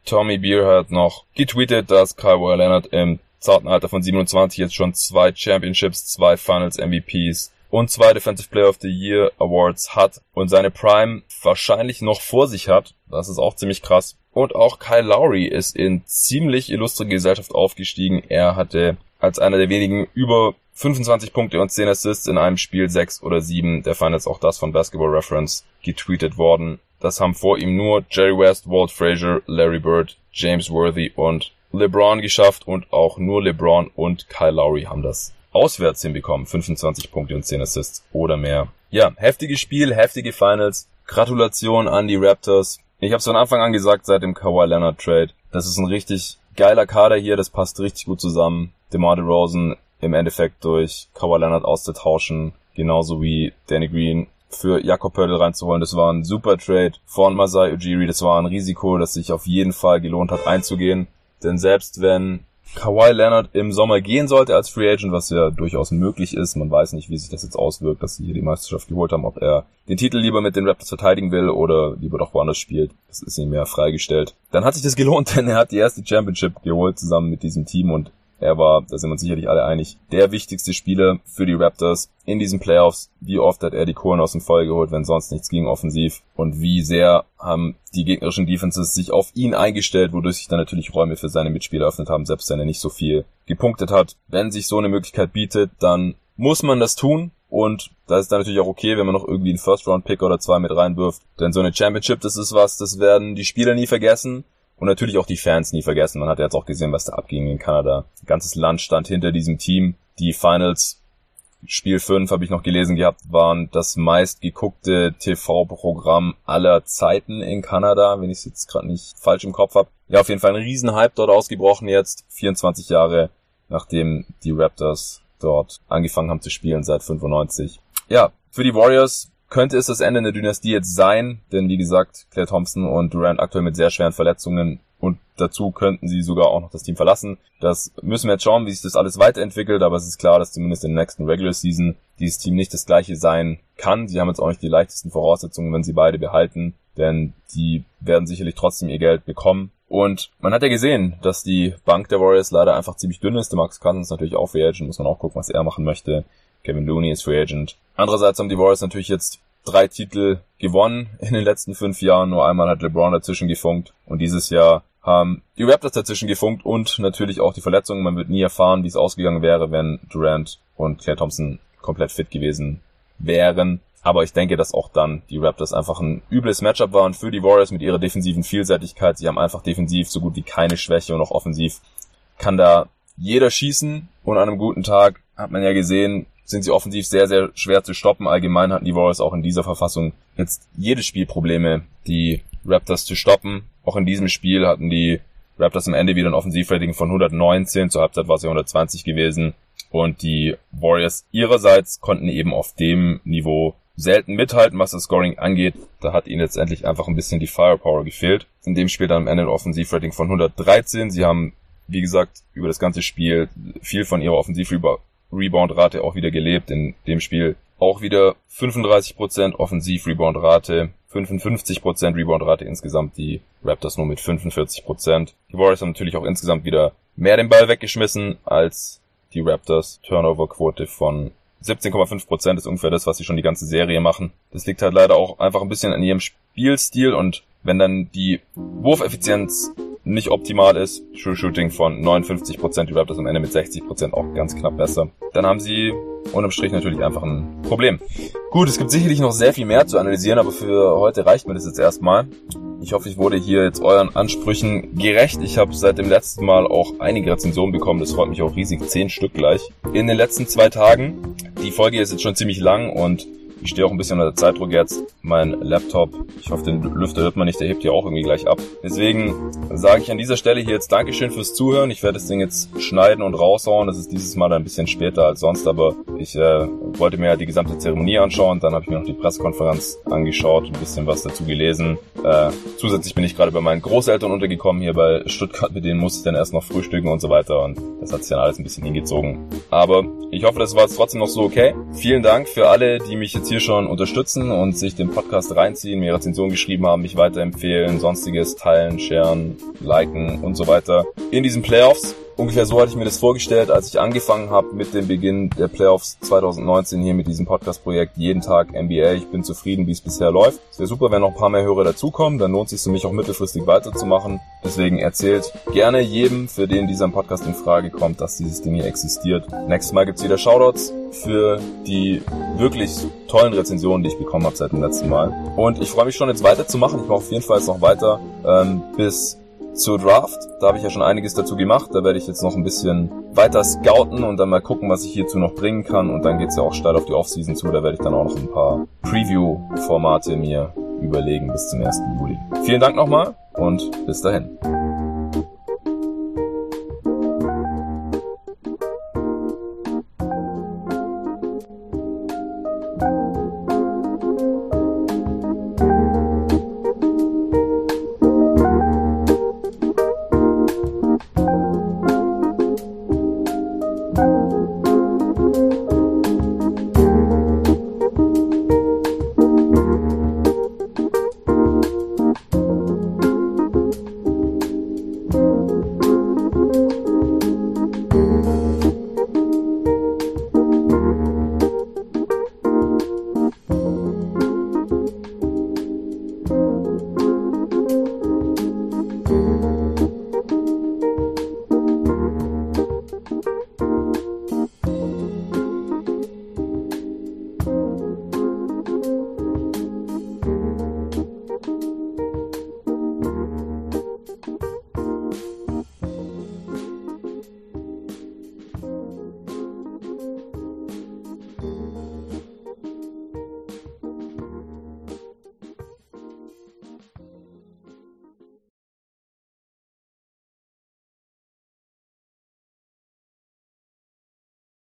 Speaker 1: Tommy Beer hat noch getweetet, dass Kawhi Leonard im zarten Alter von 27 jetzt schon zwei Championships, zwei Finals MVPs und zwei Defensive Player of the Year Awards hat und seine Prime wahrscheinlich noch vor sich hat. Das ist auch ziemlich krass. Und auch Kyle Lowry ist in ziemlich illustre Gesellschaft aufgestiegen. Er hatte als einer der wenigen über 25 Punkte und 10 Assists in einem Spiel, 6 oder 7. Der Finals auch das von Basketball Reference getweetet worden. Das haben vor ihm nur Jerry West, Walt Frazier, Larry Bird, James Worthy und LeBron geschafft und auch nur LeBron und Kyle Lowry haben das auswärts hinbekommen. 25 Punkte und 10 Assists oder mehr. Ja, heftiges Spiel, heftige Finals. Gratulation an die Raptors. Ich habe es von Anfang an gesagt, seit dem Kawhi Leonard Trade. Das ist ein richtig geiler Kader hier, das passt richtig gut zusammen. DeMar DeRozan im Endeffekt durch Kawhi Leonard auszutauschen, genauso wie Danny Green für Jakob Pöttl reinzuholen. Das war ein super Trade von Masai Ujiri. Das war ein Risiko, das sich auf jeden Fall gelohnt hat einzugehen. Denn selbst wenn Kawhi Leonard im Sommer gehen sollte als Free Agent, was ja durchaus möglich ist, man weiß nicht, wie sich das jetzt auswirkt, dass sie hier die Meisterschaft geholt haben, ob er den Titel lieber mit den Raptors verteidigen will oder lieber doch woanders spielt. Das ist ihm ja freigestellt. Dann hat sich das gelohnt, denn er hat die erste Championship geholt zusammen mit diesem Team und Er war, da sind wir uns sicherlich alle einig, der wichtigste Spieler für die Raptors in diesen Playoffs. Wie oft hat er die Kohlen aus dem Feuer geholt, wenn sonst nichts ging offensiv? Und wie sehr haben die gegnerischen Defenses sich auf ihn eingestellt, wodurch sich dann natürlich Räume für seine Mitspieler öffnet haben, selbst wenn er nicht so viel gepunktet hat. Wenn sich so eine Möglichkeit bietet, dann muss man das tun. Und da ist dann natürlich auch okay, wenn man noch irgendwie einen First-Round-Pick oder zwei mit reinwirft. Denn so eine Championship, das ist was, das werden die Spieler nie vergessen. Und natürlich auch die Fans nie vergessen. Man hat ja jetzt auch gesehen, was da abging in Kanada. Ein ganzes Land stand hinter diesem Team. Die Finals, Spiel 5 habe ich noch gelesen gehabt, waren das meistgeguckte TV-Programm aller Zeiten in Kanada, wenn ich es jetzt gerade nicht falsch im Kopf habe. Ja, auf jeden Fall ein Riesenhype dort ausgebrochen jetzt, 24 Jahre nachdem die Raptors dort angefangen haben zu spielen seit 95. Ja, für die Warriors könnte es das Ende der Dynastie jetzt sein, denn wie gesagt, Claire Thompson und Durant aktuell mit sehr schweren Verletzungen und dazu könnten sie sogar auch noch das Team verlassen. Das müssen wir jetzt schauen, wie sich das alles weiterentwickelt, aber es ist klar, dass zumindest in der nächsten Regular Season dieses Team nicht das gleiche sein kann. Sie haben jetzt auch nicht die leichtesten Voraussetzungen, wenn sie beide behalten, denn die werden sicherlich trotzdem ihr Geld bekommen. Und man hat ja gesehen, dass die Bank der Warriors leider einfach ziemlich dünn ist. Der Max Cousins natürlich auch Free Agent, muss man auch gucken, was er machen möchte. Kevin Looney ist Free Agent. Andererseits haben die Warriors natürlich jetzt drei Titel gewonnen in den letzten fünf Jahren. Nur einmal hat LeBron dazwischen gefunkt. Und dieses Jahr haben die Raptors dazwischen gefunkt und natürlich auch die Verletzungen. Man wird nie erfahren, wie es ausgegangen wäre, wenn Durant und Claire Thompson komplett fit gewesen wären. Aber ich denke, dass auch dann die Raptors einfach ein übles Matchup waren für die Warriors mit ihrer defensiven Vielseitigkeit. Sie haben einfach defensiv so gut wie keine Schwäche und auch offensiv kann da jeder schießen. Und an einem guten Tag hat man ja gesehen, sind sie offensiv sehr, sehr schwer zu stoppen. Allgemein hatten die Warriors auch in dieser Verfassung jetzt jedes Spiel Probleme, die Raptors zu stoppen. Auch in diesem Spiel hatten die Raptors am Ende wieder ein Offensivrating von 119, zur Halbzeit war es ja 120 gewesen. Und die Warriors ihrerseits konnten eben auf dem Niveau selten mithalten, was das Scoring angeht. Da hat ihnen letztendlich einfach ein bisschen die Firepower gefehlt. In dem Spiel dann am Ende ein Offensivrating von 113. Sie haben, wie gesagt, über das ganze Spiel viel von ihrer Offensiv-Rebound-Rate auch wieder gelebt. In dem Spiel auch wieder 35% Offensiv-Rebound-Rate, 55% Rebound-Rate insgesamt, die Raptors nur mit 45%. Die Warriors haben natürlich auch insgesamt wieder mehr den Ball weggeschmissen als die Raptors. Turnover-Quote von 17,5% ist ungefähr das, was sie schon die ganze Serie machen. Das liegt halt leider auch einfach ein bisschen an ihrem Spielstil und wenn dann die Wurfeffizienz nicht optimal ist, True Shooting von 59%, die Raptors am Ende mit 60% auch ganz knapp besser, dann haben sie unterm Strich natürlich einfach ein Problem. Gut, es gibt sicherlich noch sehr viel mehr zu analysieren, aber für heute reicht mir das jetzt erstmal. Ich hoffe, ich wurde hier jetzt euren Ansprüchen gerecht. Ich habe seit dem letzten Mal auch einige Rezensionen bekommen. Das freut mich auch riesig. Zehn Stück gleich. In den letzten zwei Tagen. Die Folge ist jetzt schon ziemlich lang und ich stehe auch ein bisschen unter Zeitdruck jetzt. Mein Laptop, ich hoffe, den Lüfter hört man nicht, der hebt hier auch irgendwie gleich ab. Deswegen sage ich an dieser Stelle hier jetzt Dankeschön fürs Zuhören. Ich werde das Ding jetzt schneiden und raushauen. Das ist dieses Mal ein bisschen später als sonst, aber ich äh, wollte mir ja die gesamte Zeremonie anschauen. Dann habe ich mir noch die Pressekonferenz angeschaut, ein bisschen was dazu gelesen. Äh, zusätzlich bin ich gerade bei meinen Großeltern untergekommen hier bei Stuttgart. Mit denen musste ich dann erst noch frühstücken und so weiter. Und das hat sich dann alles ein bisschen hingezogen. Aber ich hoffe, das war jetzt trotzdem noch so okay. Vielen Dank für alle, die mich jetzt hier schon unterstützen und sich den Podcast reinziehen, mir Rezensionen geschrieben haben, mich weiterempfehlen, sonstiges teilen, sharen, liken und so weiter. In diesen Playoffs Ungefähr so hatte ich mir das vorgestellt, als ich angefangen habe mit dem Beginn der Playoffs 2019 hier mit diesem Podcast-Projekt Jeden Tag NBA. Ich bin zufrieden, wie es bisher läuft. Es wäre super, wenn noch ein paar mehr Hörer dazukommen, dann lohnt es sich für mich auch mittelfristig weiterzumachen. Deswegen erzählt gerne jedem, für den dieser Podcast in Frage kommt, dass dieses Ding hier existiert. Nächstes Mal gibt's wieder Shoutouts für die wirklich tollen Rezensionen, die ich bekommen habe seit dem letzten Mal. Und ich freue mich schon jetzt weiterzumachen. Ich mache auf jeden Fall jetzt noch weiter ähm, bis zur Draft. Da habe ich ja schon einiges dazu gemacht. Da werde ich jetzt noch ein bisschen weiter scouten und dann mal gucken, was ich hierzu noch bringen kann. Und dann geht's ja auch steil auf die Offseason zu. Da werde ich dann auch noch ein paar Preview-Formate mir überlegen bis zum 1. Juli. Vielen Dank nochmal und bis dahin.